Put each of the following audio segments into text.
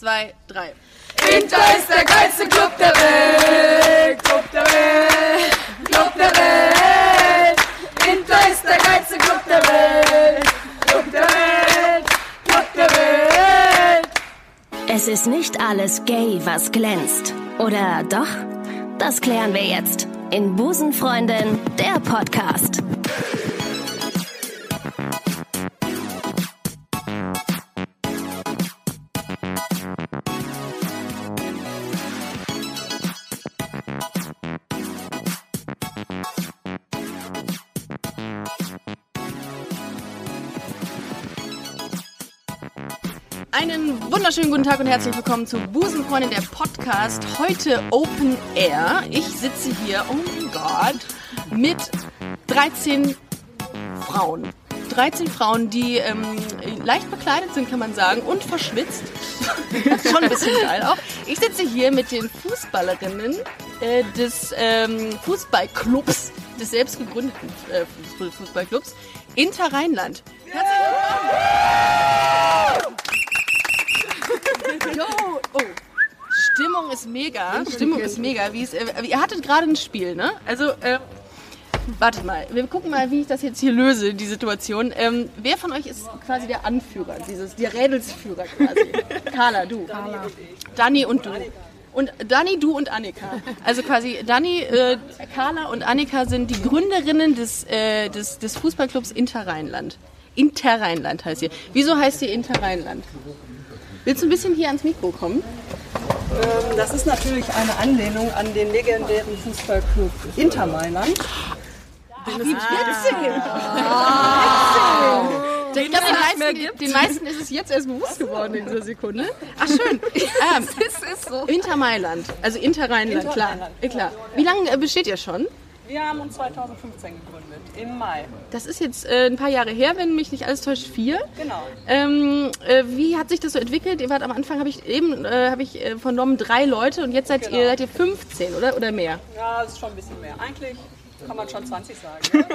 zwei, drei. Inter ist der geilste Club der Welt, Club der Welt, Club der Welt. Inter ist der geilste Club der Welt, Club der Welt, Club der Welt. Es ist nicht alles gay, was glänzt. Oder doch? Das klären wir jetzt in Busenfreundin, der Podcast. Einen wunderschönen guten Tag und herzlich willkommen zu Busenfreundin, der Podcast. Heute Open Air. Ich sitze hier, oh mein Gott, mit 13 Frauen. 13 Frauen, die ähm, leicht bekleidet sind, kann man sagen, und verschwitzt. Schon ein bisschen geil auch. Ich sitze hier mit den Fußballerinnen äh, des ähm, Fußballclubs, des selbst gegründeten äh, Fußballclubs Inter Rheinland. Herzlich willkommen! Yo! Oh. Stimmung ist mega. Stimmung ist mega. Wie es, äh, ihr hattet gerade ein Spiel, ne? Also, äh, warte mal. Wir gucken mal, wie ich das jetzt hier löse, die Situation. Ähm, wer von euch ist quasi der Anführer, dieses, der Rädelsführer quasi? Carla, du. Carla. Dani und du. Und Dani, du und Annika. Also quasi Dani, äh, Carla und Annika sind die Gründerinnen des, äh, des, des Fußballclubs Inter Rheinland. Inter Rheinland heißt ihr. Wieso heißt ihr Inter Rheinland? Willst du ein bisschen hier ans Mikro kommen? Ähm, Das ist natürlich eine Anlehnung an den legendären Fußballclub Inter Mailand. Wie witzig! Ich glaube, den, meisten- den meisten ist es jetzt erst bewusst geworden in dieser Sekunde. Ach, schön. Ähm, Inter Mailand, also Inter Rheinland, Inter klar. Klar. Wie lange äh, besteht ihr schon? Wir haben uns 2015 gegründet, im Mai. Das ist jetzt äh, ein paar Jahre her, wenn mich nicht alles täuscht, vier. Genau. Ähm, äh, wie hat sich das so entwickelt? Ihr wart am Anfang, habe ich eben äh, habe ich äh, vernommen, drei Leute und jetzt seid Genau. ihr seid ihr 15 oder oder mehr? Ja, es ist schon ein bisschen mehr. Eigentlich kann man schon 20 sagen.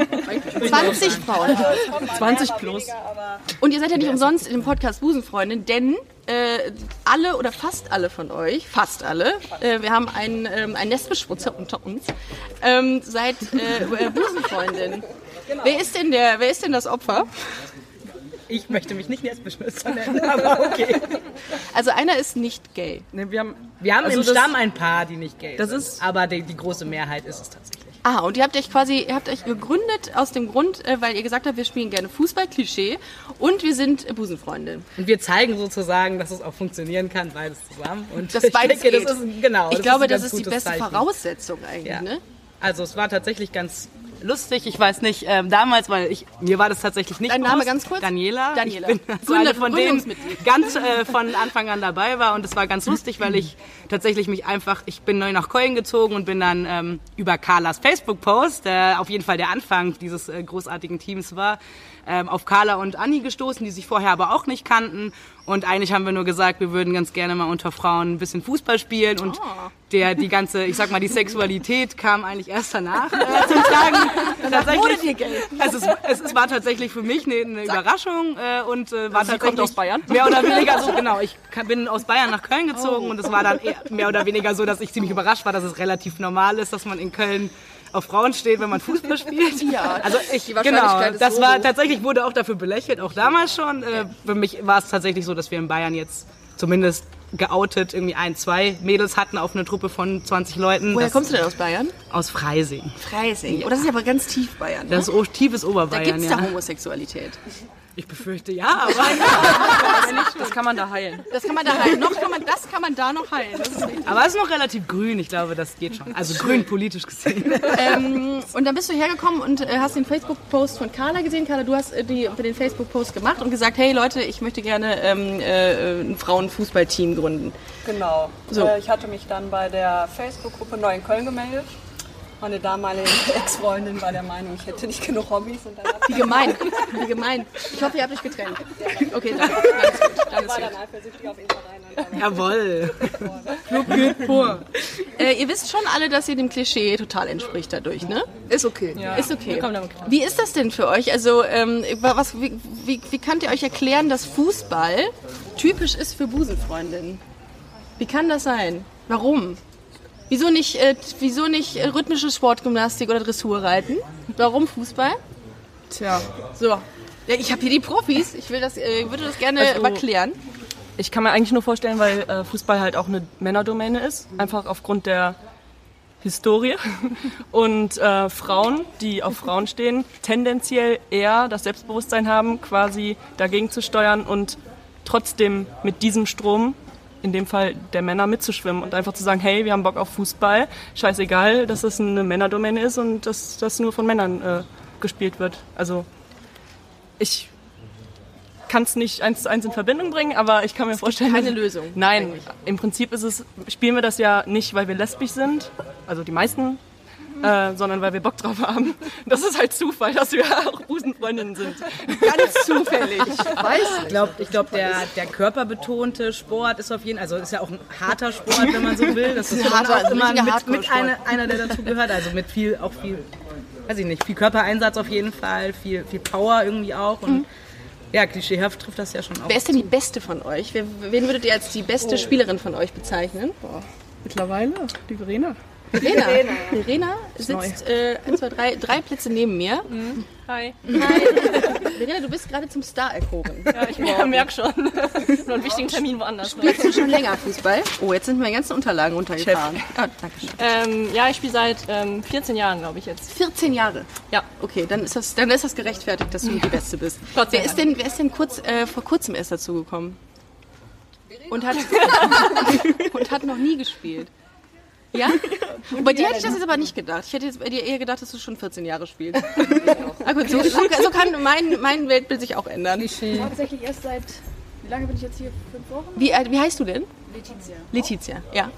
Ja? 20 Frauen. Es kommt mal 20 mehr, mal plus. Weniger, aber Und ihr seid ja nicht umsonst im Podcast Busenfreundin, denn äh, alle oder fast alle von euch, fast alle, äh, wir haben einen, ähm, einen Nestbeschmutzer unter uns, ähm, seid äh, äh, Busenfreundin. Wer ist denn der? Wer ist denn das Opfer? Ich möchte mich nicht Nestbeschmisser nennen, aber okay. Also einer ist nicht gay. Nee, wir haben, wir haben Also im das- Stamm ein paar, die nicht gay Das sind. ist- aber die, die große Mehrheit ist es tatsächlich. Ah, und ihr habt euch quasi, ihr habt euch gegründet aus dem Grund, äh, weil ihr gesagt habt, wir spielen gerne Fußball, Klischee, und wir sind Busenfreundin. Und wir zeigen sozusagen, dass es auch funktionieren kann, beides zusammen. Und Das ich beides denke, geht. das ist, genau, ich das glaube, ist das ist die beste Zeichen. Voraussetzung eigentlich, Ja. ne? Also es war tatsächlich ganz lustig. Ich weiß nicht, ähm, damals, weil ich mir war das tatsächlich nicht Dein Name bewusst. ganz kurz? Daniela. Daniela. Ich bin also Gründer- eine von denen ganz äh, von Anfang an dabei war und es war ganz lustig, weil ich tatsächlich mich einfach, ich bin neu nach Köln gezogen und bin dann ähm, über Carlas Facebook-Post, der auf jeden Fall der Anfang dieses äh, großartigen Teams war, ähm, auf Carla und Anni gestoßen, die sich vorher aber auch nicht kannten. Und eigentlich haben wir nur gesagt, wir würden ganz gerne mal unter Frauen ein bisschen Fußball spielen und der, die ganze, ich sag mal, die Sexualität kam eigentlich erst danach äh, zum Tragen. Tatsächlich, also es, es, es war tatsächlich für mich eine, eine Überraschung äh, und äh, war tatsächlich kommt aus Bayern? mehr oder weniger so genau. Ich bin aus Bayern nach Köln gezogen und es war dann eher, mehr oder weniger so, dass ich ziemlich überrascht war, dass es relativ normal ist, dass man in Köln auf Frauen steht, wenn man Fußball spielt. Ja, also ich genau. Das war tatsächlich wurde auch dafür belächelt, auch damals schon. Äh, für mich war es tatsächlich so, dass wir in Bayern jetzt zumindest geoutet irgendwie ein, zwei Mädels hatten auf eine Truppe von 20 Leuten. Woher Das- kommst du denn aus Bayern? Aus Freising. Freising. Oh, das ist aber ganz tief Bayern. Ne? Das ist tiefes Da Oberbayern, gibt's ja. da Homosexualität. Ich befürchte ja, aber Das kann man da heilen. Das kann man da heilen. Noch kann man, das kann man da noch heilen. Das. Aber es ist noch relativ grün, ich glaube, das geht schon. Also grün politisch gesehen. ähm, und dann bist du hergekommen und äh, hast den Facebook-Post von Carla gesehen. Carla, du hast äh, die, den Facebook-Post gemacht und gesagt, hey Leute, ich möchte gerne ähm, äh, ein Frauenfußballteam gründen. genau. So. Äh, ich hatte mich dann bei der Facebook-Gruppe Neu in Köln gemeldet. Meine damalige Ex-Freundin war der Meinung, ich hätte nicht genug Hobbys. Und dann Wie gemein. Wie gemein. Ich hoffe, ihr habt euch getrennt. Okay, danke. Gut. Alles war gut. dann eifersüchtig auf Rheinland. Jawohl. Äh, ihr wisst schon alle, dass ihr dem Klischee total entspricht dadurch, ne? Ist okay. Ist okay. Wie ist das denn für euch? Also, ähm, was, wie, wie, wie könnt ihr euch erklären, dass Fußball typisch ist für Busenfreundinnen? Wie kann das sein? Warum? Wieso nicht, äh, wieso nicht äh, rhythmische Sportgymnastik oder Dressurreiten? Warum Fußball? Tja, So. Ja, ich habe hier die Profis. Ich will das, äh, würde das gerne Also- erklären. ich kann mir eigentlich nur vorstellen, weil äh, Fußball halt auch eine Männerdomäne ist. Einfach aufgrund der Historie. Und äh, Frauen, die auf Frauen stehen, tendenziell eher das Selbstbewusstsein haben, quasi dagegen zu steuern und trotzdem mit diesem Strom, in dem Fall der Männer, mitzuschwimmen und einfach zu sagen, hey, wir haben Bock auf Fußball, scheißegal, dass es eine Männerdomäne ist und dass das nur von Männern äh, gespielt wird. Also ich kann es nicht eins zu eins in Verbindung bringen, aber ich kann mir vorstellen, keine dass- Lösung, Nein, eigentlich. im Prinzip ist es, spielen wir das ja nicht, weil wir lesbisch sind, also die meisten, äh, sondern weil wir Bock drauf haben. Das ist halt Zufall, dass wir auch Busenfreundinnen sind. Ganz zufällig. Ich glaube, ich glaub, der, der körperbetonte Sport ist auf jeden Fall, also ist ja auch ein harter Sport, wenn man so will. Das ist harter, auch ein immer mit, mit einer, einer, der dazu gehört. Also mit viel, auch viel, weiß ich nicht, viel Körpereinsatz auf jeden Fall, viel, viel Power irgendwie auch. Und ja, klischeehaft trifft das ja schon auch. Wer ist denn die Beste von euch? Wen würdet ihr als die beste Spielerin von euch bezeichnen? Mittlerweile, die Verena. Verena. Verena sitzt äh, ein, zwei, drei, drei Plätze neben mir. Hi. Verena, du bist gerade zum Star erkoren. Ja, ich merke schon. Nur einen wichtigen Termin woanders. Spielst du schon länger Fußball? Oh, jetzt sind meine ganzen Unterlagen runtergefahren. Ah, danke schön. Ähm, ja, ich spiele seit ähm, 14 Jahren, glaube ich jetzt. 14 Jahre. Ja. Okay, dann ist das, dann ist das gerechtfertigt, dass du die Beste bist. Gott sei Wer ist denn, wer ist denn kurz, äh, vor kurzem erst dazu gekommen? Und hat, und hat noch nie gespielt. Ja? Und bei dir hätte ich das jetzt aber nicht gedacht. Ich hätte jetzt bei dir eher gedacht, dass du schon 14 Jahre spielst. Ah, gut, so, so, so kann mein, mein Weltbild sich auch ändern. Tatsächlich erst seit, wie lange bin ich jetzt hier? Fünf Wochen? Wie, äh, wie heißt du denn? Letizia. Letizia, ja.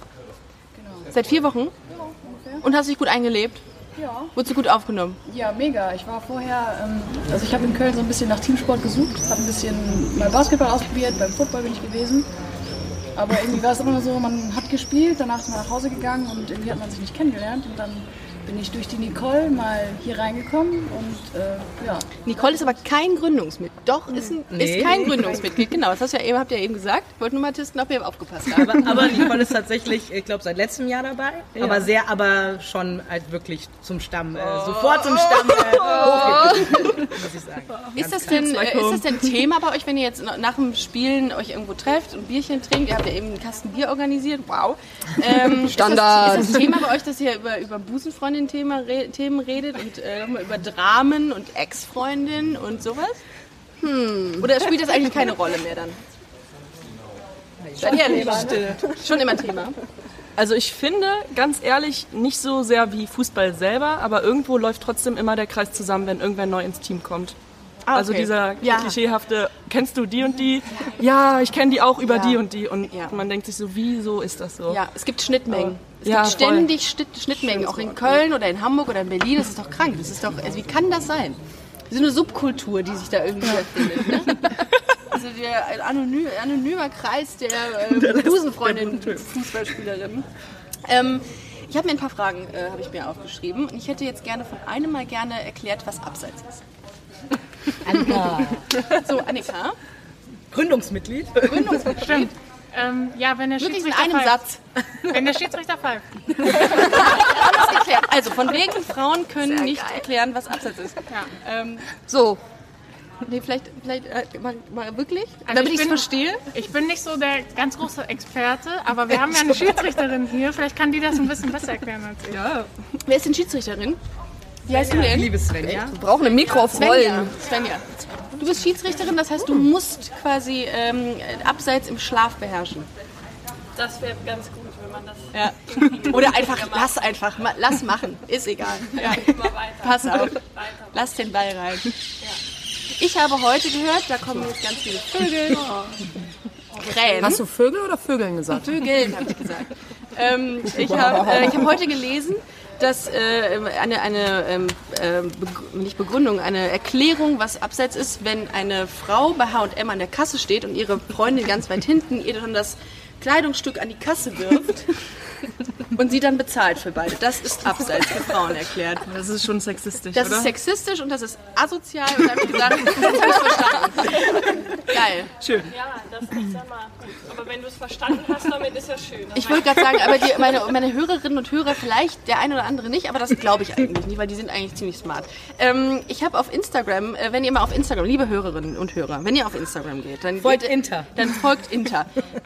Seit vier Wochen? Und hast dich gut eingelebt? Ja. Wurdest du gut aufgenommen? Ja, mega. Ich war vorher, ähm, also ich habe in Köln so ein bisschen nach Teamsport gesucht, habe ein bisschen mal Basketball ausprobiert, beim Football bin ich gewesen. Aber irgendwie war es immer so, man hat gespielt, danach ist man nach Hause gegangen und irgendwie hat man sich nicht kennengelernt. Und dann bin ich durch die Nicole mal hier reingekommen und äh, ja, Nicole ist aber kein Gründungsmitglied. Doch, ist, ein, ist kein Gründungsmitglied. Genau, das hast ja eben, habt ihr ja eben gesagt. Ich wollte nur mal testen, ob ihr aufgepasst habt. Aber, aber Nicole ist tatsächlich, ich glaube, seit letztem Jahr dabei. Aber sehr, aber schon halt wirklich zum Stamm, äh, sofort zum Stamm äh, muss ich sagen. Ist das, denn, äh, ist das denn Thema bei euch, wenn ihr jetzt nach dem Spielen euch irgendwo trefft und Bierchen trinkt? Ihr habt ja eben einen Kasten Bier organisiert. Wow. Ähm, Standard. Ist das, ist das Thema bei euch, dass ihr über, über Busenfreundin-Themen re Themen redet und äh, nochmal über Dramen und Ex-Freundin und sowas? Hm. Oder spielt das eigentlich keine Rolle mehr dann? Seid ehrlich. Schon immer Thema. Also ich finde, ganz ehrlich, nicht so sehr wie Fußball selber, aber irgendwo läuft trotzdem immer der Kreis zusammen, wenn irgendwer neu ins Team kommt. Also okay. dieser Ja. klischeehafte, kennst du die und die? Ja, ich kenne die auch über Ja. die und die. Und Ja. man denkt sich so, wieso ist das so? Ja, es gibt Schnittmengen. Es Ja, gibt ständig Schnitt, Schnittmengen, auch in Köln oder in Hamburg oder in Berlin. Das ist doch krank. Das ist doch, also wie kann das sein? Das ist eine Subkultur, die sich da irgendwie erfindet. Ne? Also der anonym, anonymer Kreis der, äh, Busenfreundin Fußballspielerin. Ähm, ich habe mir ein paar Fragen äh, habe ich mir aufgeschrieben und ich hätte jetzt gerne von einem mal gerne erklärt, was Abseits ist. Annika. So, Annika, Gründungsmitglied. Gründungsmitglied. Ähm, ja, wenn der Wirklich in Schiedsrichter einem pfeift. Satz. Wenn der Schiedsrichter pfeift. Alles geklärt. Also von wegen Frauen können nicht erklären, was Abseits ist. Ähm, so. Nee, vielleicht, vielleicht äh, mal, mal wirklich, Also damit ich es bin- verstehe. Ich bin nicht so der ganz große Experte, aber wir haben ja eine Schiedsrichterin hier. Vielleicht kann die das ein bisschen besser erklären als ich. Wer ist denn Schiedsrichterin? Wie heißt du denn? Liebe Svenja. wir brauchen ein Mikro auf Svenja. Svenja. Du bist Schiedsrichterin, das heißt, du musst quasi ähm, Abseits im Schlaf beherrschen. Das wäre ganz gut, wenn man das Ja. Oder einfach, lass einfach, ma- lass machen, ist egal. Ja. Pass auf, lass den Ball rein. Ich habe heute gehört, da kommen jetzt ganz viele Vögel, Krähen. Hast du Vögel oder Vögeln gesagt? Vögeln, habe ich gesagt. Ähm, ich habe äh, ich hab heute gelesen, dass äh, eine, eine ähm, äh, Beg- nicht Begründung, eine Erklärung, was abseits ist, wenn eine Frau bei H&M an der Kasse steht und ihre Freundin ganz weit hinten ihr dann das Kleidungsstück an die Kasse wirft, und sie dann bezahlt für beide. Das ist abseits für Frauen erklärt. Das ist schon sexistisch, Das oder? ist sexistisch und das ist asozial und da habe ich gesagt, das habe ich verstanden. Geil. Schön. Ja, das ich sag mal, gut. Aber wenn du es verstanden hast, damit ist ja schön. Ich wollte gerade sagen, aber die, meine, meine Hörerinnen und Hörer vielleicht, der eine oder andere nicht, aber das glaube ich eigentlich nicht, weil die sind eigentlich ziemlich smart. Ähm, ich habe auf Instagram, äh, wenn ihr mal auf Instagram, liebe Hörerinnen und Hörer, wenn ihr auf Instagram geht, dann Folgt geht, Inter. Dann folgt Inter.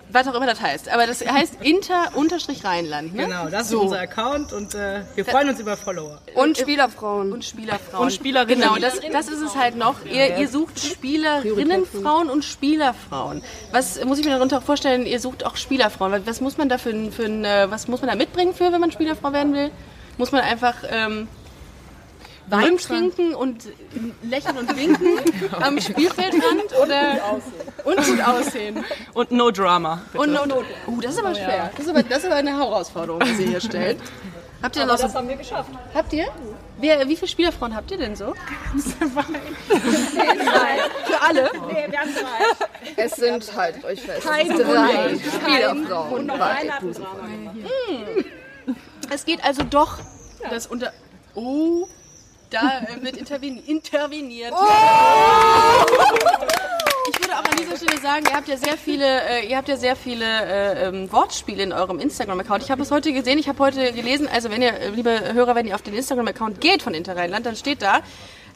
Was auch immer das heißt. Aber das heißt Inter-Rheinland. Ne? Genau, das So. ist unser Account und äh, wir freuen uns über Follower. Und Spielerfrauen. Und Spielerfrauen. Und Spielerinnen. Genau, das, das ist es halt noch. Ihr, ihr sucht Spielerinnenfrauen und Spielerfrauen. Was muss ich mir darunter vorstellen? Ihr sucht auch Spielerfrauen. Was- muss man da für, für äh, was muss man da mitbringen für, wenn man Spielerfrau werden will? Muss man einfach ähm, Wein trinken und lächeln und winken am Spielfeldrand oder und gut aussehen Und no drama. Bitte. und no, no. Uh, das ist aber schwer. Das ist aber, das ist aber eine Herausforderung, die Sie hier stellt. Habt ihr noch so, Das haben wir geschafft. Habt ihr? Wer, wie viele Spielerfrauen habt ihr denn so? Für alle? Es sind, haltet euch fest, drei Spielerfrauen bei Es geht also doch das unter. Oh, da äh, wird interveni interveniert. Ich würde auch an dieser Stelle sagen, ihr habt ja sehr viele, äh, ihr habt ja sehr viele äh, ähm, Wortspiele in eurem Instagram-Account. Ich habe es heute gesehen, ich habe heute gelesen, also wenn ihr, äh, liebe Hörer, wenn ihr auf den Instagram-Account geht von Interrheinland, dann steht da,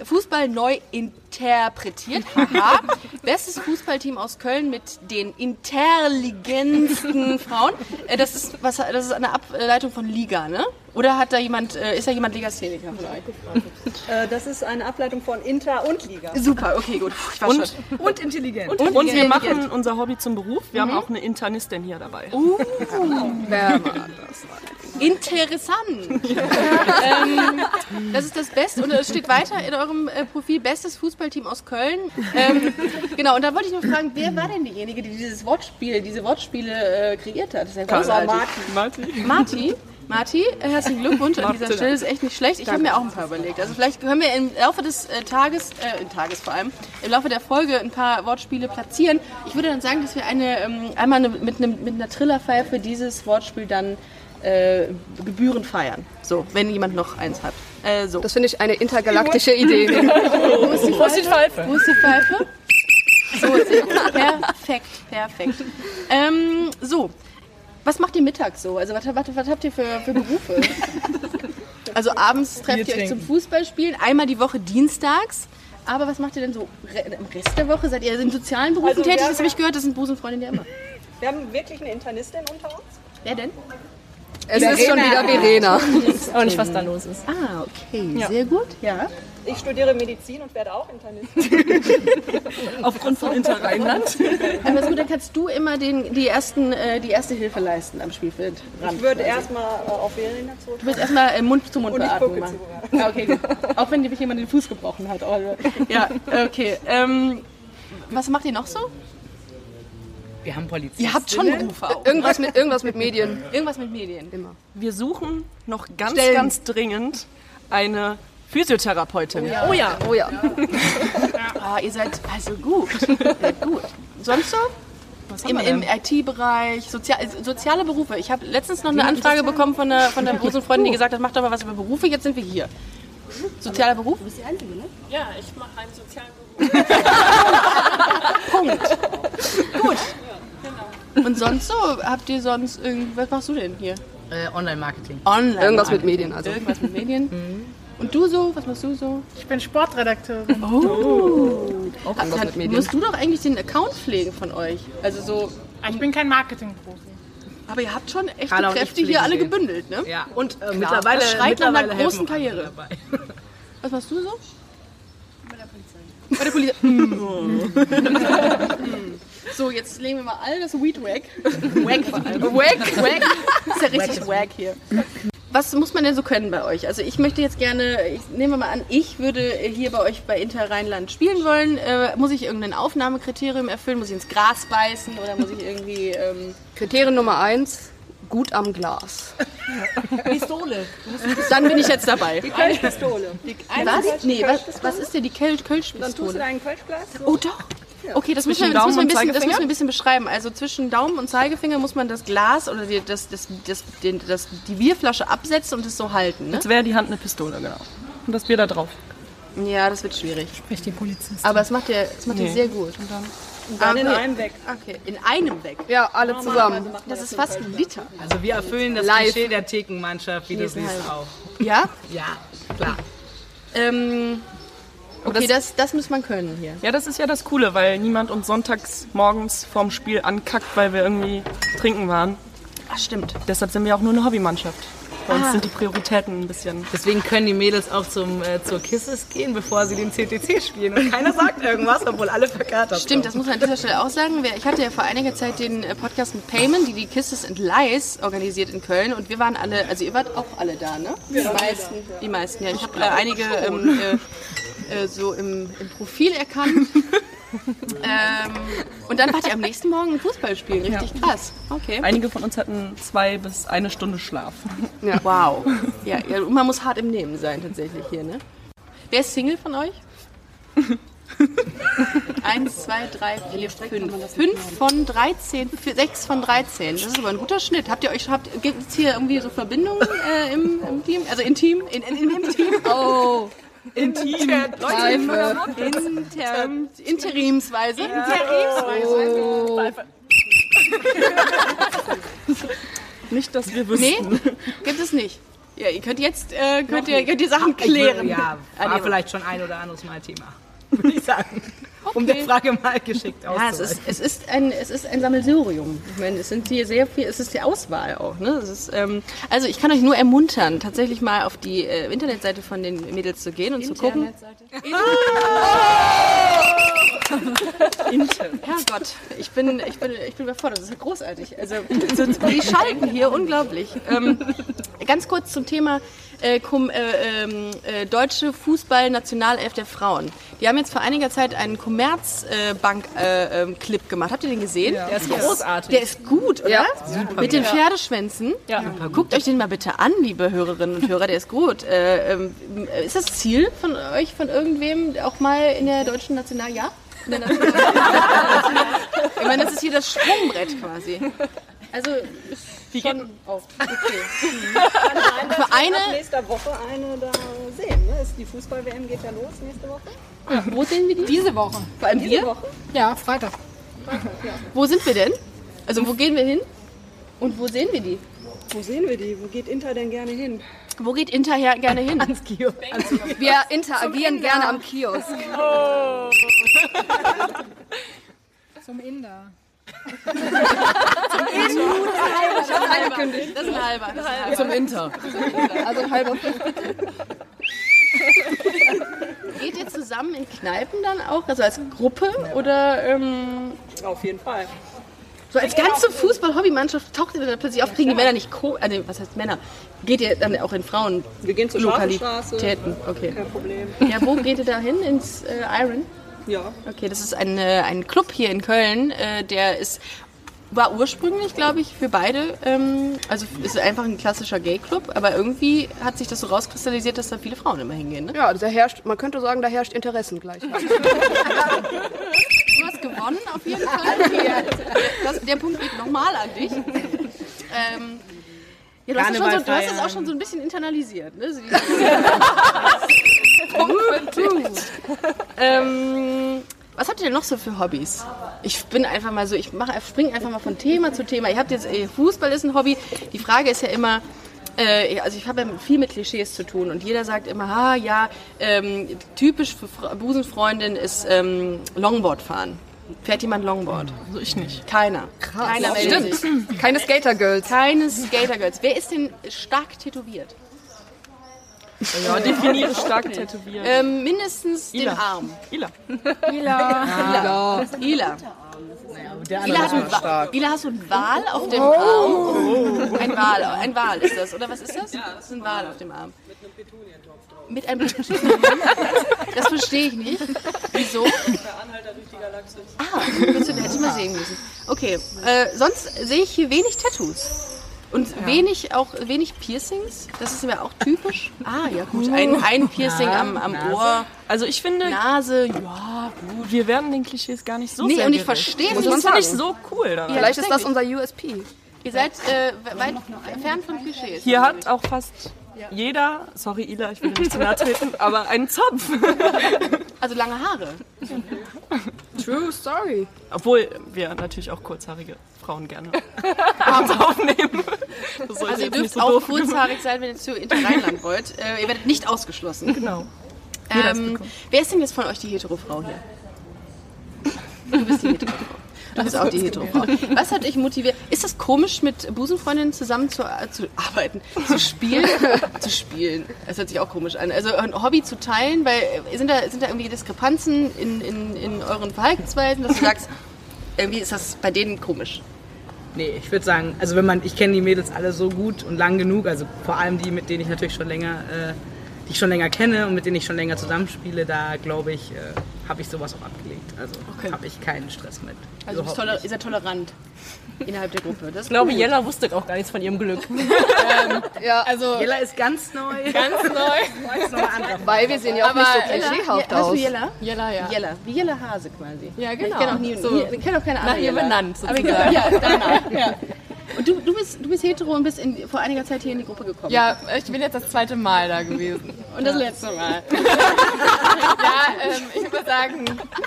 Fußball neu interpretiert. Haha. Bestes Fußballteam aus Köln mit den intelligentsten Frauen. Äh, das ist was, das ist eine Ableitung von Liga, ne? Oder hat da jemand, äh, ist da jemand Legastheniker euch? Äh, Das ist eine Ableitung von Inter und Liga. Super, okay, gut. Ich war Und, schon. Und intelligent. und, wir intelligent. machen unser Hobby zum Beruf. Wir haben auch eine Internistin hier dabei. Interessant. ähm, das ist das Beste und es steht weiter in eurem äh, Profil bestes Fußballteam aus Köln. Ähm, genau, und da wollte ich nur fragen, wer war denn diejenige, die dieses Wortspiel, diese Wortspiele äh, kreiert hat? Das ist ja großartig. Marti. Marti. Marti, äh, herzlichen Glückwunsch an dieser Stelle, ist echt nicht schlecht. Ich habe mir auch ein paar überlegt. Also vielleicht können wir im Laufe des äh, Tages, äh, im Tages vor allem, im Laufe der Folge ein paar Wortspiele platzieren. Ich würde dann sagen, dass wir eine, ähm, einmal eine, mit, einem, mit einer Trillerpfeife dieses Wortspiel dann äh, Gebühren feiern. So, wenn jemand noch eins hat. Äh, so. Das finde ich eine intergalaktische Idee. Wo ist die Pfeife? Wo ist die Pfeife? So, sehr gut. Perfekt, perfekt. Ähm, so, was macht ihr mittags so? Also was, was, was habt ihr für, für Berufe? Also abends trefft ihr euch zum Fußballspielen, einmal die Woche dienstags. Aber was macht ihr denn so im Rest der Woche? Seid ihr in sozialen Berufen Also tätig? Das habe ich gehört, das sind Busenfreundinnen ja immer. Wir haben wirklich eine Internistin unter uns. Wer denn? Es ist schon wieder Verena. Auch nicht, was da los ist. Ah, okay, sehr gut. Ja. Ich studiere Medizin und werde auch Internistin. Aufgrund von Interrheinland. Aber so, dann kannst du immer den, die, ersten, äh, die erste Hilfe leisten am Spielfeld. Ich würde erstmal äh, auf Verena zurück. Du willst erstmal äh, Mund zu Mund Und machen. zu. Ah, okay, gut. Auch wenn dir jemand den Fuß gebrochen hat. Also, ja, okay. Ähm, was macht ihr noch so? Wir haben Polizisten. Ihr habt schon Berufe auch. Irgendwas mit, irgendwas mit Medien. Irgendwas mit Medien. Wir suchen noch ganz, Stellen. ganz dringend eine Physiotherapeutin. Oh ja, oh ja. Ah, ihr seid also gut. Sehr gut. Sonst so? Im, im IT-Bereich, Sozial, soziale Berufe. Ich habe letztens noch eine Anfrage bekommen von einer, von einer Busenfreundin, die gesagt hat, mach doch mal was über Berufe, jetzt sind wir hier. Sozialer Beruf? Ja, ich mache einen sozialen Beruf. Und sonst so? Habt ihr sonst irgend, was machst du denn hier? Äh, Online-Marketing. Online. Irgendwas mit Medien, also. Irgendwas mit Medien. Und du so? Was machst du so? Ich bin Sportredakteurin. Auch irgendwas mit Medien. Musst du doch eigentlich den Account pflegen von euch? Also so. Ich bin kein Marketingprofi. Aber ihr habt schon echte ich Kräfte pflegen hier alle gebündelt, ne? Ja. Und Äh, klar, mittlerweile das schreit nach einer mittlerweile großen Karriere. dabei. Was machst du so? Bei der Polizei. Bei der Polizei. so, jetzt legen wir mal all das Weed wack. Wack vor allem. Wack, wack. Ist ja richtig wack hier. Was muss man denn so können bei euch? Also ich möchte jetzt gerne, ich nehme mal an, ich würde hier bei euch bei Inter Rheinland spielen wollen. Äh, muss ich irgendein Aufnahmekriterium erfüllen? Muss ich ins Gras beißen oder muss ich irgendwie... Ähm, Kriterium Nummer eins, gut am Glas. Pistole. Dann bin ich jetzt dabei. Die Kölschpistole. Was? Nee, was, was ist denn die Köl Dann tust du Kölschpistole? deinen Kölschglas so Oh doch. Okay, das müssen, wir, das, müssen wir ein und bisschen, das müssen wir ein bisschen beschreiben. Also zwischen Daumen und Zeigefinger muss man das Glas oder die, das, das, das, den, das, die Bierflasche absetzen und es so halten. Ne? Als wäre die Hand eine Pistole, genau. Und das Bier da drauf. Ja, das wird schwierig. Sprich die Polizistin. Aber es macht ihr, es macht ihr Nee. sehr gut. Dann in Okay. einem weg. Okay, in einem weg. Ja, alle zusammen. Das ist fast ein Liter. Also wir erfüllen das Live. Klischee der Thekenmannschaft, wie du siehst, Halb. auch. Ja? Ja, klar. Ähm, okay, das, das muss man können hier. Ja, das ist ja das Coole, weil niemand uns sonntags morgens vorm Spiel ankackt, weil wir irgendwie trinken waren. Ach, stimmt. Deshalb sind wir auch nur eine Hobbymannschaft. Bei uns Ah. sind die Prioritäten ein bisschen. Deswegen können die Mädels auch zum, äh, zur Kisses gehen, bevor sie den CTC spielen. Und keiner sagt irgendwas, obwohl alle verkatert Stimmt, das muss man an dieser Stelle auch sagen. Ich hatte ja vor einiger Zeit den äh, Podcast mit Payment, die die Kisses and Lies organisiert in Köln. Und wir waren alle, also ihr wart auch alle da, ne? Die meisten. Die meisten, ja. Ich habe äh, einige ähm, äh, äh, so im, im Profil erkannt. ähm, und dann wart ihr am nächsten Morgen ein Fußball spielen. Richtig krass. Okay. Einige von uns hatten zwei bis eine Stunde Schlaf. Ja. Wow. Ja, ja, und man muss hart im Nehmen sein tatsächlich hier, ne? Wer ist Single von euch? Eins, zwei, drei, vier, fünf. Fünf von 13, vier- sechs von 13. Das ist aber ein guter Schnitt. Habt ihr euch, habt, gibt es hier irgendwie so Verbindungen äh, im, im Team? Also intim? In, in, in dem Team? Oh. Intim. Inter, interimsweise. Interimsweise. Nicht, dass wir Nee, wüssten. gibt es nicht. Ja, ihr könnt jetzt äh, könnt ihr, könnt ihr Sachen klären. Ja, Ah, war nee, vielleicht schon ein oder anderes Mal Thema, würde ich sagen. Um der Frage mal geschickt Ja, es auszuweichen. ist, es ist ein, es ist ein Sammelsurium. Ich meine, es sind hier sehr viel, es ist die Auswahl auch. Ne? Es ist, ähm, also ich kann euch nur ermuntern, tatsächlich mal auf die äh, Internetseite von den Mädels zu gehen und zu gucken. Herrgott, ich bin, ich bin, ich bin überfordert. Das ist großartig. Also so, die schalten hier unglaublich. Ähm, ganz kurz zum Thema äh, äh, ähm, äh, deutsche Fußball-Nationalelf der Frauen. Die haben jetzt vor einiger Zeit einen Commerzbank-Clip gemacht. Habt ihr den gesehen? Der ist großartig. Der ist gut, oder? Ja. Mit den Pferdeschwänzen. Ja. Guckt euch den mal bitte an, liebe Hörerinnen und Hörer. Der ist gut. Äh, ähm, ist das Ziel von euch, von irgendwem, auch mal in der deutschen National... Ja? Ich meine, das ist hier das Sprungbrett quasi. Also, ist schon auch. Okay. Für eine, Nächste Woche eine da sehen. Ne? Ist die Fußball-WM geht ja los nächste Woche. wo sehen wir die? Diese Woche. Vor allem wir? Ja, Freitag. Wo sind wir denn? Also, wo gehen wir hin? Und wo sehen wir die? Wo sehen wir die? Wo geht Inter denn gerne hin? Wo geht Inter her gerne hin? Ans Kio. Wir interagieren gerne am Kiosk. Zum Inder. Angekündigt. Das ist ein halber. Das ist ein halber. Zum Inter. Also halber Geht ihr zusammen in Kneipen dann auch? Also als Gruppe? Oder ähm, Auf jeden Fall. so als ganze Fußball-Hobbymannschaft taucht ihr dann plötzlich auf? Kriegen die Männer nicht Co nee, was heißt Männer? Geht ihr dann auch in Frauen? Wir gehen zur. Lokalitäten, okay. Kein Problem. Ja, wo geht ihr da hin? Ins äh, Iron? Ja. Okay, das ist ein, äh, ein Club hier in Köln, äh, der ist war ursprünglich, glaube ich, für beide, ähm, also ist einfach ein klassischer Gay-Club, aber irgendwie hat sich das so rauskristallisiert, dass da viele Frauen immer hingehen. Ne? Ja, da herrscht, man könnte sagen, da herrscht Interessengleichheit. Du hast gewonnen auf jeden Fall. Das, der Punkt geht nochmal an dich. Ähm, ja, du, hast so, du hast das auch schon so ein bisschen internalisiert. Ne? So Punkt ähm, was habt ihr denn noch so für Hobbys? Ich bin einfach mal so, ich mache, springe einfach mal von Thema zu Thema. Ihr habt jetzt, äh, Fußball ist ein Hobby. Die Frage ist ja immer, äh, also ich habe ja viel mit Klischees zu tun und jeder sagt immer, ah ja, ähm, typisch für Fra- Busenfreundin ist ähm, Longboard fahren. Fährt jemand Longboard? Also ich nicht. Keiner. Keiner meldet sich. Keine Skater-Girls. Keine Skatergirls. Wer ist denn stark tätowiert? Ja, definiere stark tätowiert. Ähm, mindestens den Ila. Arm. Ila. Ila. Ila. Der Ila, hast du einen Wa- Ila, hast du einen Wal auf dem Arm? Ein Wal, ein Wal ist das, oder was ist das? Das ist ein Wal auf dem Arm. Mit einem Petunientopf. Das verstehe ich nicht. Wieso? Ah, willst du, hätte ich mal sehen müssen. Okay, äh, sonst sehe ich hier wenig Tattoos. Und wenig auch wenig Piercings. Das ist ja auch typisch. Ah ja gut, ein, ein Piercing am, am Ohr, Also ich finde, Nase. Ja gut. wir werden den Klischees gar nicht so Nee, sehr und ich verstehe nicht, das finde ich so cool daran. Ja, Vielleicht ist das unser USP. Ihr seid äh, weit fern von Klischees. Hier hat auch fast jeder, sorry Ila, ich will nicht zu nahe treten, aber einen Zopf. Also lange Haare. True story. Obwohl wir natürlich auch kurzhaarige Frauen gerne abends aufnehmen. Also ihr dürft so auch kurzhaarig sein, wenn ihr zu Interrheinland wollt. Äh, ihr werdet nicht ausgeschlossen. Genau. Ähm, wer ist denn jetzt von euch die Hetero-Frau hier? Du bist die Hetero-Frau. Du bist auch die Hetero-Frau. Was hat euch motiviert? Ist das komisch, mit Busenfreundinnen zusammen zu, äh, zu arbeiten, zu spielen? zu spielen. Das hört sich auch komisch an. Also ein Hobby zu teilen, weil sind da, sind da irgendwie Diskrepanzen in, in, in euren Verhaltensweisen, dass du sagst, irgendwie ist das bei denen komisch. Nee, ich würde sagen, also wenn man, ich kenne die Mädels alle so gut und lang genug, also vor allem die, mit denen ich natürlich schon länger, äh, die ich schon länger kenne und mit denen ich schon länger zusammenspiele, da glaube ich, äh, habe ich sowas auch abgelegt. Also habe ich keinen Stress mit. Also toler, ihr seid tolerant innerhalb der Gruppe. Das Ich glaube, gut. Jella wusste auch gar nichts von ihrem Glück. Ja, also. Jella ist ganz neu. Ganz neu. weil wir sehen ja auch nicht so klischeehaft Ja, weißt du aus. Jella? Jella, ja. Jella, wie Jella Hase quasi. Ja, genau. Ich kenne auch, nie, So. nie, kenn auch keine andere Nach ihr benannt, Aber sozusagen. egal. Ja, danach. ja. Und du, du, bist, du bist hetero und bist in, vor einiger Zeit hier in die Gruppe gekommen. Ja, ich bin jetzt das zweite Mal da gewesen. Und das letzte Mal. Ja, ähm, ich würde sagen,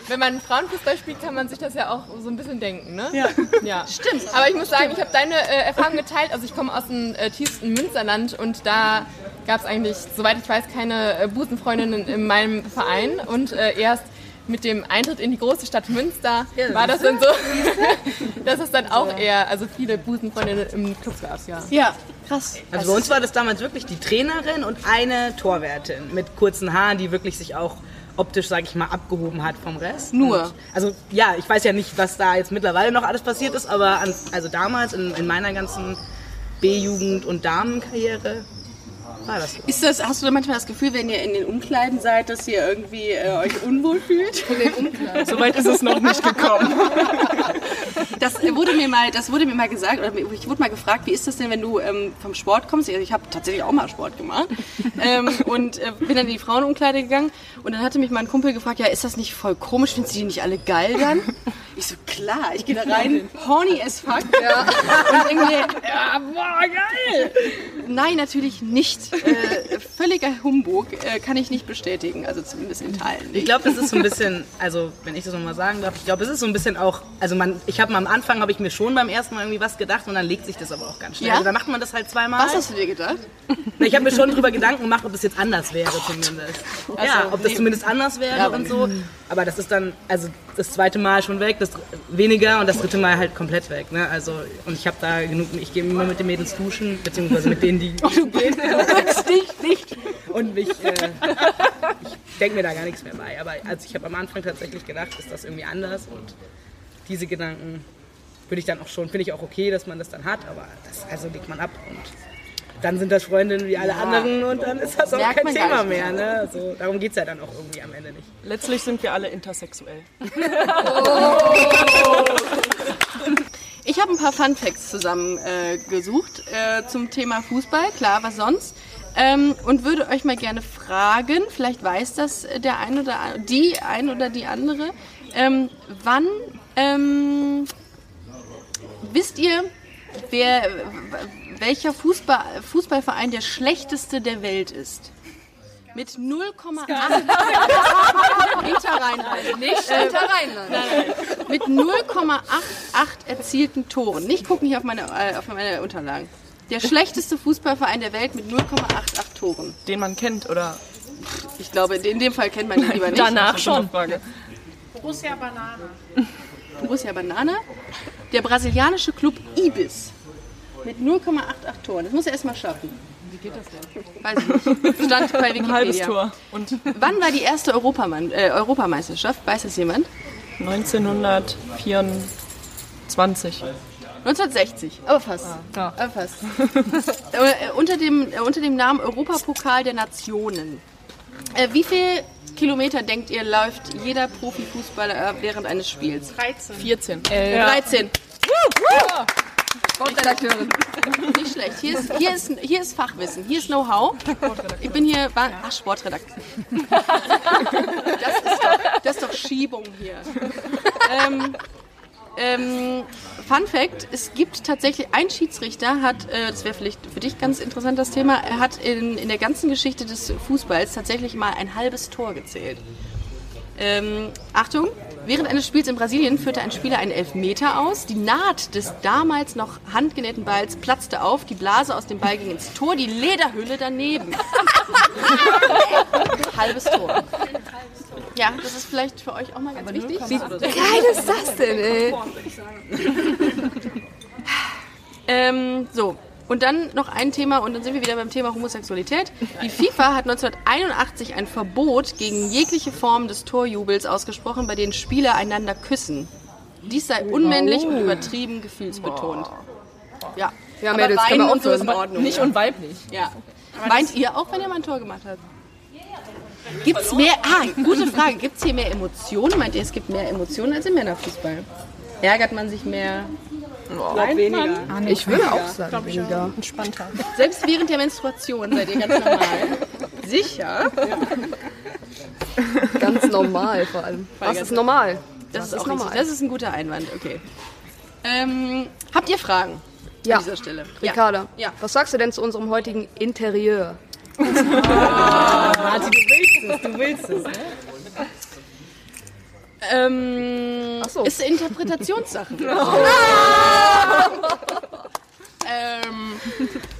wenn man Frauenfußball spielt, kann man sich das ja auch so ein bisschen denken, ne? Ja. ja. Stimmt. Aber ich muss sagen, ich habe deine äh, Erfahrung geteilt. Also ich komme aus dem äh, tiefsten Münsterland und da gab es eigentlich, soweit ich weiß, keine äh, Busenfreundinnen in meinem Verein. Und äh, erst mit dem Eintritt in die große Stadt Münster war das dann so, dass es dann auch eher, also viele Busenfreundinnen im Club gab, ja. Ja, krass. Also bei uns war das damals wirklich die Trainerin und eine Torwärtin mit kurzen Haaren, die wirklich sich auch optisch, sage ich mal, abgehoben hat vom Rest. Nur? Und, also ja, ich weiß ja nicht, was da jetzt mittlerweile noch alles passiert ist, aber an, also damals in, in meiner ganzen B-Jugend und Damenkarriere war das so. Ist das, hast du da manchmal das Gefühl, wenn ihr in den Umkleiden seid, dass ihr irgendwie äh, euch unwohl fühlt? In den Umkleiden. Soweit ist es noch nicht gekommen. Das wurde mir mal, das wurde mir mal gesagt, oder ich wurde mal gefragt, wie ist das denn, wenn du ähm, vom Sport kommst? Also ich habe tatsächlich auch mal Sport gemacht ähm, und äh, bin dann in die Frauenumkleide gegangen und dann hatte mich mein Kumpel gefragt, ja, ist das nicht voll komisch? Findest du die nicht alle geil dann? Ich so, klar, ich gehe da rein, horny as fuck. Ja. Und denke mir, ja, boah, geil. Nein, natürlich nicht. Äh, völliger Humbug, äh, kann ich nicht bestätigen, also zumindest in Teilen. Ich nicht. glaube, das ist so ein bisschen, also wenn ich das nochmal sagen darf, ich glaube, es ist so ein bisschen auch, also man, ich habe am Anfang, habe ich mir schon beim ersten Mal irgendwie was gedacht und dann legt sich das aber auch ganz schnell. Ja? Also da macht man das halt zweimal. Was hast du dir gedacht? Na, Ich habe mir schon drüber Gedanken gemacht, ob das jetzt anders wäre zumindest. ja, ob das nee. zumindest anders wäre Ja, und so. Aber das ist dann, also das zweite Mal schon weg, das weniger und das dritte Mal halt komplett weg. Ne? Also und ich habe da genug, ich gehe immer mit den Mädels duschen, beziehungsweise mit denen, die duschen gehen. nicht, nicht. Und mich, äh, ich denke mir da gar nichts mehr bei. Aber also ich habe am Anfang tatsächlich gedacht, ist das irgendwie anders und diese Gedanken würde ich dann auch schon, finde ich auch okay, dass man das dann hat, aber das also legt man ab und dann sind das Freundinnen wie alle anderen und dann ist das auch Merkt kein Thema mehr. Ne? Also, darum geht es ja dann auch irgendwie am Ende nicht. Letztlich sind wir alle intersexuell. Ich habe ein paar Fun Facts zusammengesucht äh, gesucht, äh, zum Thema Fußball, klar, was sonst. Ähm, und würde euch mal gerne fragen, vielleicht weiß das der ein oder die ein oder die andere, ähm, wann ähm, wisst ihr, wer, welcher Fußball, Fußballverein der schlechteste der Welt ist? Mit 0,8 Hinterrheinland. Nicht Hinterrheinland. Mit 0,88 erzielten Toren. Nicht gucken hier auf meine, äh, auf meine Unterlagen. Der schlechteste Fußballverein der Welt mit 0,88 Toren. Den man kennt oder Ich glaube, in dem Fall kennt man ihn lieber nicht. danach schon. Frage. Borussia Banane. Borussia Banana. Der brasilianische Club Ibis. Mit 0,88 Toren. Das muss er erstmal schaffen. Wie geht das denn? Weiß ich nicht. Stand bei Wikipedia. Ein halbes Tor. Und Wann war die erste Europaman äh, Europameisterschaft? Weiß das jemand? 1924. 1960, aber fast. Aber fast. äh, unter, dem, äh, unter dem Namen Europapokal der Nationen. Äh, wie viel Kilometer denkt ihr läuft jeder Profifußballer äh, während eines Spiels? 13. 14. 13. Sportredakteurin. Nicht schlecht. Hier ist, hier ist, hier ist Fachwissen, hier ist Know-how. Ich bin hier, ach, Sportredakteur. Das ist doch, das ist doch Schiebung hier. Ähm, ähm, Fun Fact, es gibt tatsächlich, ein Schiedsrichter hat, äh, das wäre vielleicht für dich ganz interessant das Thema, er hat in, in der ganzen Geschichte des Fußballs tatsächlich mal ein halbes Tor gezählt. Ähm, Achtung, während eines Spiels in Brasilien führte ein Spieler einen Elfmeter aus. Die Naht des damals noch handgenähten Balls platzte auf, die Blase aus dem Ball ging ins Tor, die Lederhülle daneben. Halbes Tor. Ja, das ist vielleicht für euch auch mal ganz wichtig. Wie geil ist das denn, ey? Ähm, so. Und dann noch ein Thema, und dann sind wir wieder beim Thema Homosexualität. Die FIFA hat 1981 ein Verbot gegen jegliche Form des Torjubels ausgesprochen, bei denen Spieler einander küssen. Dies sei unmännlich und übertrieben gefühlsbetont. Ja. Ja, Aber Mädels, weinen und so ist in. Ordnung. Nicht ja. unweiblich. Ja. Weint ihr auch, wenn ihr mal ein Tor gemacht habt? Gibt's mehr, ah, gute Frage, gibt's hier mehr Emotionen? Meint ihr, es gibt mehr Emotionen als im Männerfußball? Ärgert man sich mehr? Weniger. Ich würde auch sagen, weniger. Entspannter. Selbst während der Menstruation seid ihr ganz normal. Sicher? Ganz normal vor allem. Was ist normal? Das Was ist auch normal. Das ist ein guter Einwand, okay. Ähm, habt ihr Fragen Ja. an dieser Stelle? Ricarda, Ja. was sagst du denn zu unserem heutigen Interieur? Martin, du willst es, du willst es. Ne? Ähm, so. Ist eine Interpretationssache. ähm,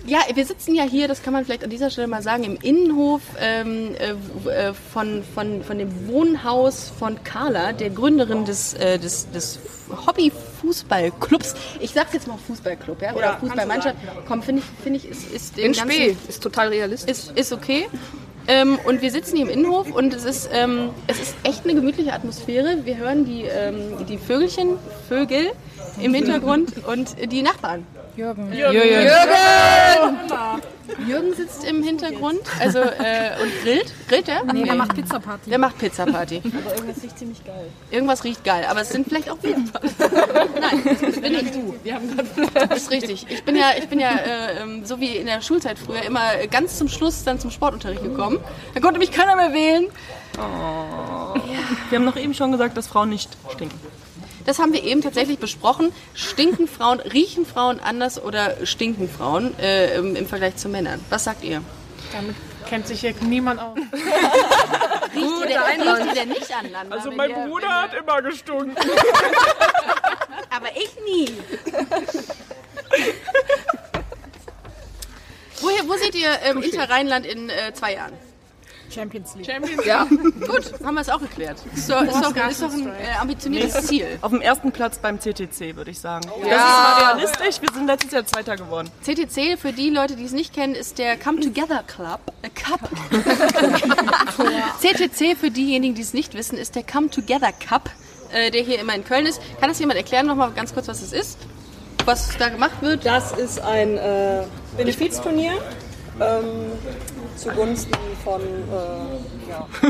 ja, wir sitzen ja hier, das kann man vielleicht an dieser Stelle mal sagen, im Innenhof ähm, äh, äh, von, von, von dem Wohnhaus von Carla, der Gründerin des, äh, des, des Hobby-Fußballclubs. Ich sag's jetzt mal Fußballclub, ja? Oder Fußballmannschaft. Komm, finde ich, finde ich, ist, ist In Spee. Ist total realistisch. ist, ist okay. Ähm, und wir sitzen hier im Innenhof und es ist, ähm, es ist echt eine gemütliche Atmosphäre. Wir hören die, ähm, die Vögelchen, Vögel im Hintergrund und die Nachbarn. Jürgen. Jürgen sitzt im Hintergrund also, äh, und grillt. Grillt der? Nee, der macht Pizza-Party. Der macht Pizza-Party. Aber irgendwas riecht ziemlich geil. Irgendwas riecht geil, aber es sind vielleicht auch wir. Nein, das bin nicht du. Wir haben gerade Das ist richtig. Ich bin ja, ich bin ja äh, ähm, so wie in der Schulzeit früher immer ganz zum Schluss dann zum Sportunterricht gekommen. Da konnte mich keiner mehr wählen. Wir haben noch eben schon gesagt, dass Frauen nicht stinken. Das haben wir eben tatsächlich besprochen. Stinken Frauen, riechen Frauen anders oder stinken Frauen äh, im, im Vergleich zu Männern? Was sagt ihr? Damit kennt sich hier niemand aus. Riecht ihr, denn, riecht ihr denn nicht aneinander? Also mein ihr- Bruder wenn hat immer gestunken. Aber ich nie. Woher, wo seht ihr ähm, Inter Rheinland in äh, zwei Jahren? Champions League. Ja. Gut, haben wir es auch geklärt. Ist doch, ist doch, ist doch ein äh, ambitioniertes Ziel. Auf dem ersten Platz beim CTC, würde ich sagen. Das ist Ja. mal realistisch. Wir sind letztes Jahr Zweiter geworden. CTC, für die Leute, die es nicht kennen, ist der Come Together Club. Äh, Cup. CTC, für diejenigen, die es nicht wissen, ist der Come Together Cup, äh, der hier immer in Köln ist. Kann das jemand erklären, nochmal ganz kurz, was es ist? Was da gemacht wird? Das ist ein äh, Benefizturnier ähm, zugunsten von äh, ja,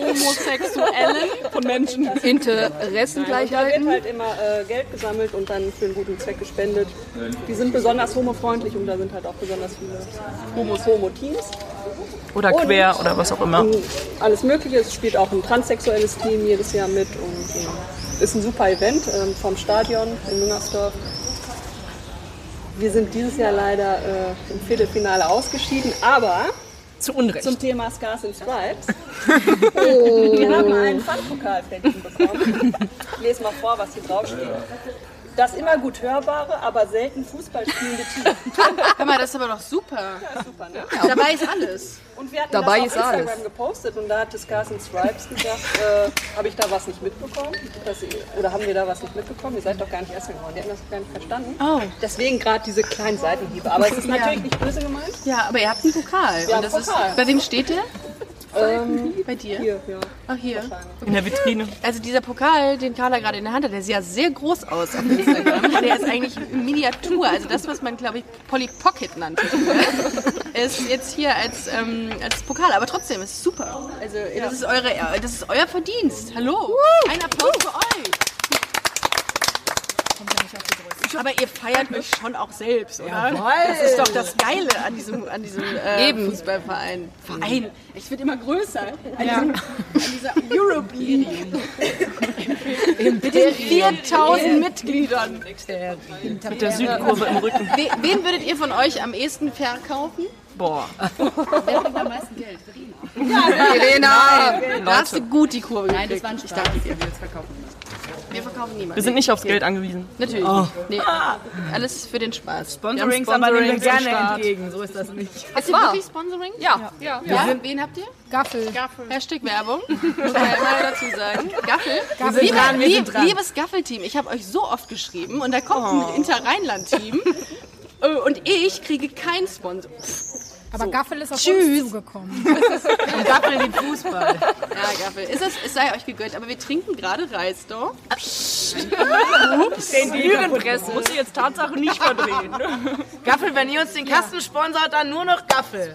Homosexuellen. Von Menschen. und da Interessengleichheiten. wird halt immer äh, Geld gesammelt und dann für einen guten Zweck gespendet. Die sind besonders homofreundlich und da sind halt auch besonders viele Homos, Homo-Teams. Oder quer oder was auch immer. Und alles Mögliche. Es spielt auch ein transsexuelles Team jedes Jahr mit und äh, ist ein super Event ähm, vom Stadion in Müngersdorf. Wir sind dieses Jahr leider äh, im Viertelfinale ausgeschieden, aber Zu Unrecht. zum Thema Scars and Stripes. Wir haben einen Pfandpokal verliehen bekommen. Ich lese mal vor, was hier draufsteht. Das immer gut hörbare, aber selten Fußball spielende Team. Hör mal, das ist aber doch super. Super, ne? Dabei ist alles. Und wir hatten Dabei das ist auf alles. Instagram gepostet und da hat das Scars and Stripes gesagt, äh, habe ich da was nicht mitbekommen? Dass oder haben wir da was nicht mitbekommen? Ihr seid doch gar nicht erst geworden. Die hatten das gar nicht verstanden. Oh. Deswegen gerade diese kleinen Seitenhiebe. Aber es ist natürlich nicht böse gemeint. Ja, aber ihr habt einen Pokal. Ja, und das Pokal. Ist, bei wem steht der? Ähm, Bei dir? hier, ja. Ach, hier. In der Vitrine. Also dieser Pokal, den Carla gerade in der Hand hat, der sieht ja sehr groß aus auf Instagram. Der ist eigentlich Miniatur, also das, was man, glaube ich, Polly Pocket nannte. Ist jetzt hier als, ähm, als Pokal, aber trotzdem ist super. Also das, ist eure, das ist euer Verdienst. Hallo. Ein Applaus für euch. Aber ihr feiert euch schon auch selbst, oder? Jawohl. Das ist doch das Geile an diesem, an diesem äh, Fußballverein. Verein. Ich wird immer größer. An, diesem, an dieser Europe League. Mit diesen 4000 Mitgliedern. Mit der Südkurve im Rücken. We wen würdet ihr von euch am ehesten verkaufen? Boah. Wer bringt am meisten Geld? Verena! Da hast du gut die Kurve Nein, das gekriegt. war ein Ich Spaß. danke dir. Wir verkaufen nicht. Wir verkaufen niemanden. Wir sind nicht aufs Geld angewiesen. Natürlich nicht. Nee. Alles für den Spaß. Sponsorings, Wir haben aber nehmen wir gerne Start. entgegen. So ist das nicht. Ist ihr wirklich Sponsoring? Ja. Ja. ja. Wen habt ihr? Gaffel. Hashtag Werbung. Muss man ja dazu sagen. Gaffel. Wir sind Liebe, dran, wir lieb- sind dran. Liebes Gaffel-Team, ich habe euch so oft geschrieben und da kommt ein Inter-Rheinland-Team äh, und ich kriege keinen Sponsor. Aber Gaffel ist auf Tschüss. uns zugekommen. Und Gaffel den Fußball. Ja, Gaffel. Ist es, es sei euch gegönnt, aber wir trinken gerade Reisdorf. Den Lügenpresse. Muss ich jetzt Tatsache nicht verdrehen. Gaffel, wenn ihr uns den Kasten sponsert, dann nur noch Gaffel.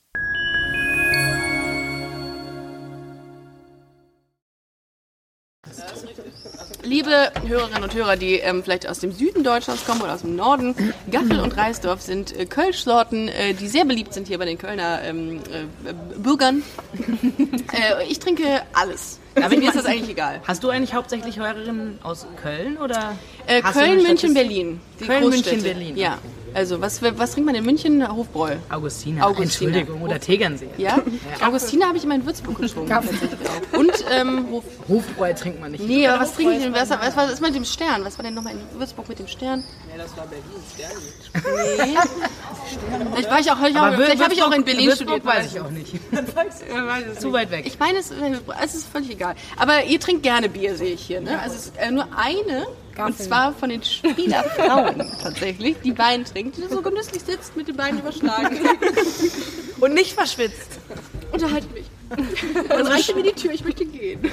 Liebe Hörerinnen und Hörer, die ähm, vielleicht aus dem Süden Deutschlands kommen oder aus dem Norden, Gaffel und Reisdorf sind äh, Kölschsorten, äh, die sehr beliebt sind hier bei den Kölner ähm, äh, Bürgern. äh, ich trinke alles. Also mir ist das eigentlich egal. Hast du eigentlich hauptsächlich Hörerinnen aus Köln oder? Äh, Köln, München? Berlin. Die Köln. München, Berlin. Ja. Also, was, was trinkt man in München? Hofbräu. Augustiner. Augustiner. Entschuldigung, oder Tegernsee. Ja? Augustiner habe ich immer in Würzburg getrunken. Und ähm, Hof Hofbräu trinkt man nicht. Nee, aber was trinke ich denn? Was, was war das mit dem Stern? Was war denn nochmal in Würzburg mit dem Stern? Ja, das war Berlin, Stern. Nee. Vielleicht war ich auch, vielleicht, auch, Aber vielleicht habe ich auch in Berlin Würzburg studiert. weiß ich auch nicht. Zu weit weg. Ich meine, es, es ist völlig egal. Aber ihr trinkt gerne Bier, sehe ich hier. Ne? Also es ist äh, nur eine, und zwar von den Spielerfrauen tatsächlich, die Wein trinkt, die so genüsslich sitzt, mit den Beinen überschlagen. Und nicht verschwitzt. Unterhaltet mich. Dann reicht mir die Tür, ich möchte gehen.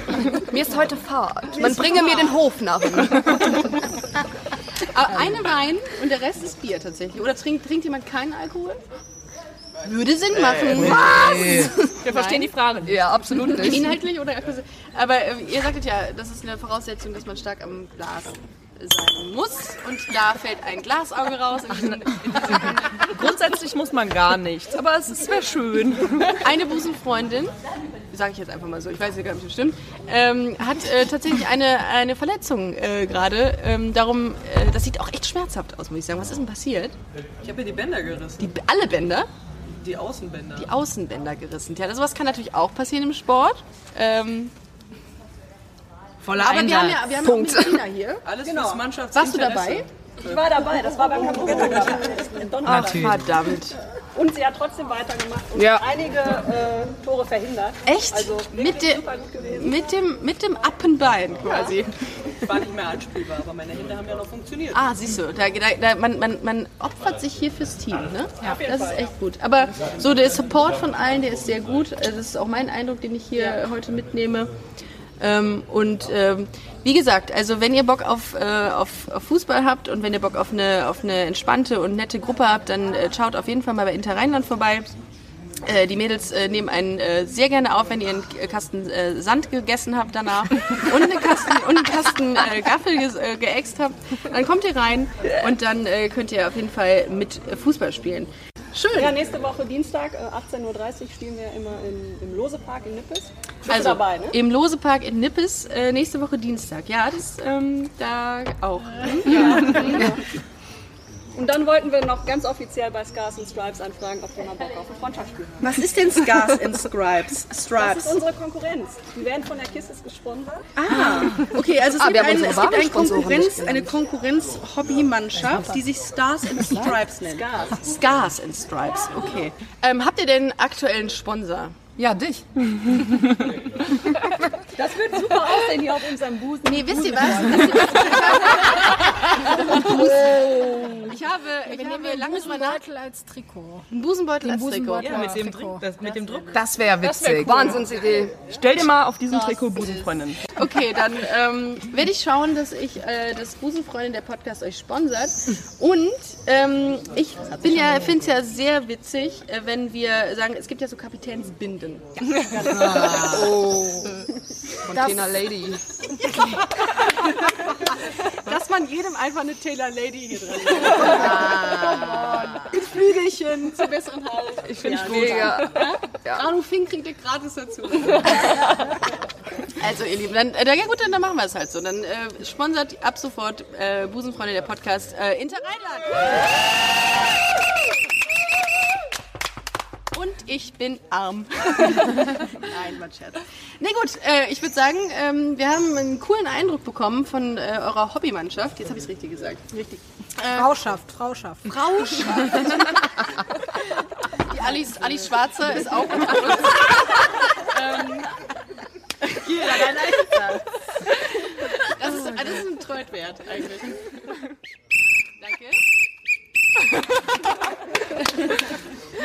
Mir ist heute Fahrt. Man bringe mir den Hofnarren. Aber eine Wein und der Rest ist Bier tatsächlich. Oder trinkt, trinkt jemand keinen Alkohol? Würde Sinn machen. Was? Wir verstehen die Frage nicht. Ja, absolut nicht. Inhaltlich oder? Aber äh, ihr sagtet ja, das ist eine Voraussetzung, dass man stark am Glas sein muss. Und da fällt ein Glasauge raus. In diesen, in diesen Grundsätzlich muss man gar nichts, aber es wäre schön. eine Busenfreundin, sage ich jetzt einfach mal so, ich weiß ja gar nicht, ob das stimmt, ähm, hat äh, tatsächlich eine, eine Verletzung äh, gerade. Ähm, darum, äh, das sieht auch echt schmerzhaft aus, muss ich sagen. Was ist denn passiert? Ich habe mir die Bänder gerissen. Die, alle Bänder? Die Außenbänder. Die Außenbänder gerissen. Ja, sowas kann natürlich auch passieren im Sport. Ähm, Voller aber wir haben Einsatz. ja, wir haben ja auch Mediziner hier. Alles Genau. fürs Mannschafts Warst du dabei? Ich war dabei, das war beim Hamburger in Donnerstag. Natürlich. Verdammt. Und sie hat trotzdem weitergemacht und Ja. einige äh, Tore verhindert. Echt? Also mit, gewesen. mit, dem, mit dem Appenbein quasi. Ich war nicht mehr anspielbar, aber meine Hände haben ja noch funktioniert. Ah, siehst du, da, da, man, man, man opfert sich hier fürs Team, ne? Ja, das ist echt gut. Aber so der Support von allen, der ist sehr gut. Also Das ist auch mein Eindruck, den ich hier heute mitnehme. Ähm, und ähm, wie gesagt, also wenn ihr Bock auf, äh, auf, auf Fußball habt und wenn ihr Bock auf eine, auf eine entspannte und nette Gruppe habt, dann äh, schaut auf jeden Fall mal bei Inter Rheinland vorbei. Äh, die Mädels äh, nehmen einen äh, sehr gerne auf, wenn ihr einen Kasten äh, Sand gegessen habt danach und einen Kasten, und einen Kasten äh, Gaffel ge äh, geäxt habt. Dann kommt ihr rein und dann äh, könnt ihr auf jeden Fall mit Fußball spielen. Schön. Ja, nächste Woche Dienstag, äh, 18.30 Uhr spielen wir immer im, im Losepark in Nippes. Bist Also dabei, ne? im Losepark in Nippes äh, nächste Woche Dienstag. Ja, das ähm, da auch. Ja. Und dann wollten wir noch ganz offiziell bei Scars and Stripes anfragen, ob wir mal Bock auf ein Freundschaftsspiel haben. Was ist denn Scars and Stripes? Das Stripes. ist unsere Konkurrenz. Die werden von der Kisses gesponsert. Ah, okay, also es Ah, gibt, ein, es gibt eine Konkurrenz, eine Konkurrenz-Hobbymannschaft, die sich Stars and Stripes nennt. Scars. Scars and Stripes, okay. Ähm, habt ihr denn aktuellen Sponsor? Ja, dich. Das wird super aussehen hier auf unserem Busen. Nee, wisst ihr was? Wisst ihr was? Ich habe, ich habe lange drüber Busenbeutel als Trikot. Ein Busenbeutel Den als Trikot. Ja, mit dem, Trikot. Druck, das, mit dem Druck. Das wäre Das wär witzig. cool. Wahnsinnsidee. Stell dir mal auf diesem Trikot Busenfreundin. Okay, dann ähm, werde ich schauen, dass ich äh, das Busenfreundin der Podcast euch sponsert. Und ähm, ich bin ja, finde es ja sehr witzig, äh, wenn wir sagen, es gibt ja so Kapitänsbinden. Oh. Das- Container Lady. Dass man jedem einfach eine Taylor Lady hier drin hat. Mit Flügelchen zur besseren Halt. Ich finde Ja, es mega. Ja. Arno Fink kriegt ihr gratis dazu. Also ihr Lieben, dann, äh, ja gut, dann, dann machen wir es halt so. Dann äh, sponsert ab sofort äh, Busenfreunde der Podcast äh, Inter Rheinland. Und ich bin arm. Nein, mein Scherz. Nee, gut, äh, ich würde sagen, ähm, wir haben einen coolen Eindruck bekommen von äh, eurer Hobbymannschaft. Jetzt habe ich es richtig gesagt. Richtig. Äh, Frauschaft, Frauschaft. Frauschaft. Die Alice, Alice Schwarzer ist auch unter uns. ähm, hier, dein Einsatz. Das ist, das ist ein Treut wert eigentlich.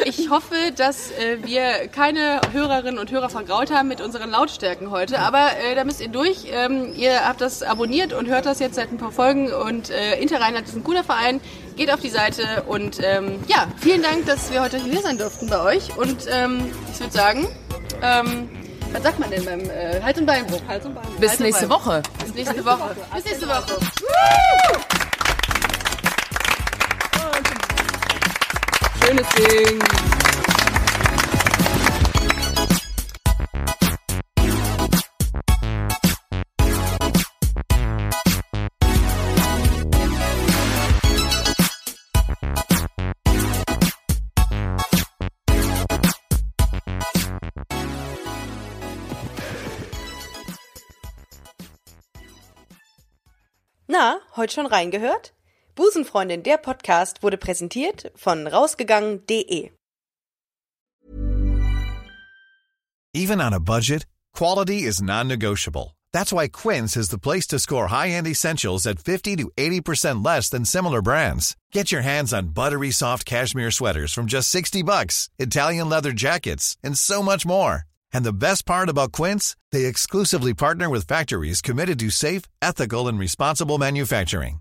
Ich hoffe, dass äh, wir keine Hörerinnen und Hörer vergraut haben mit unseren Lautstärken heute, aber äh, da müsst ihr durch. Ähm, ihr habt das abonniert und hört das jetzt seit ein paar Folgen und äh, Interrheinland ist ein cooler Verein. Geht auf die Seite und ähm, ja, vielen Dank, dass wir heute hier sein durften bei euch und ähm, ich würde sagen, ähm, was sagt man denn beim äh, Hals- und Beinbruch? Hals und Beinbruch. Bis Hals nächste Beinbruch. Woche. Bis nächste Woche. Bis nächste Woche. Schönes Ding. Na, heute schon reingehört? Busenfreundin, der Podcast wurde präsentiert von rausgegangen.de. Even on a budget, quality is non-negotiable. That's why Quince is the place to score high-end essentials at 50 to 80% less than similar brands. Get your hands on buttery soft cashmere sweaters from just 60 bucks, Italian leather jackets, and so much more. And the best part about Quince, they exclusively partner with factories committed to safe, ethical, and responsible manufacturing.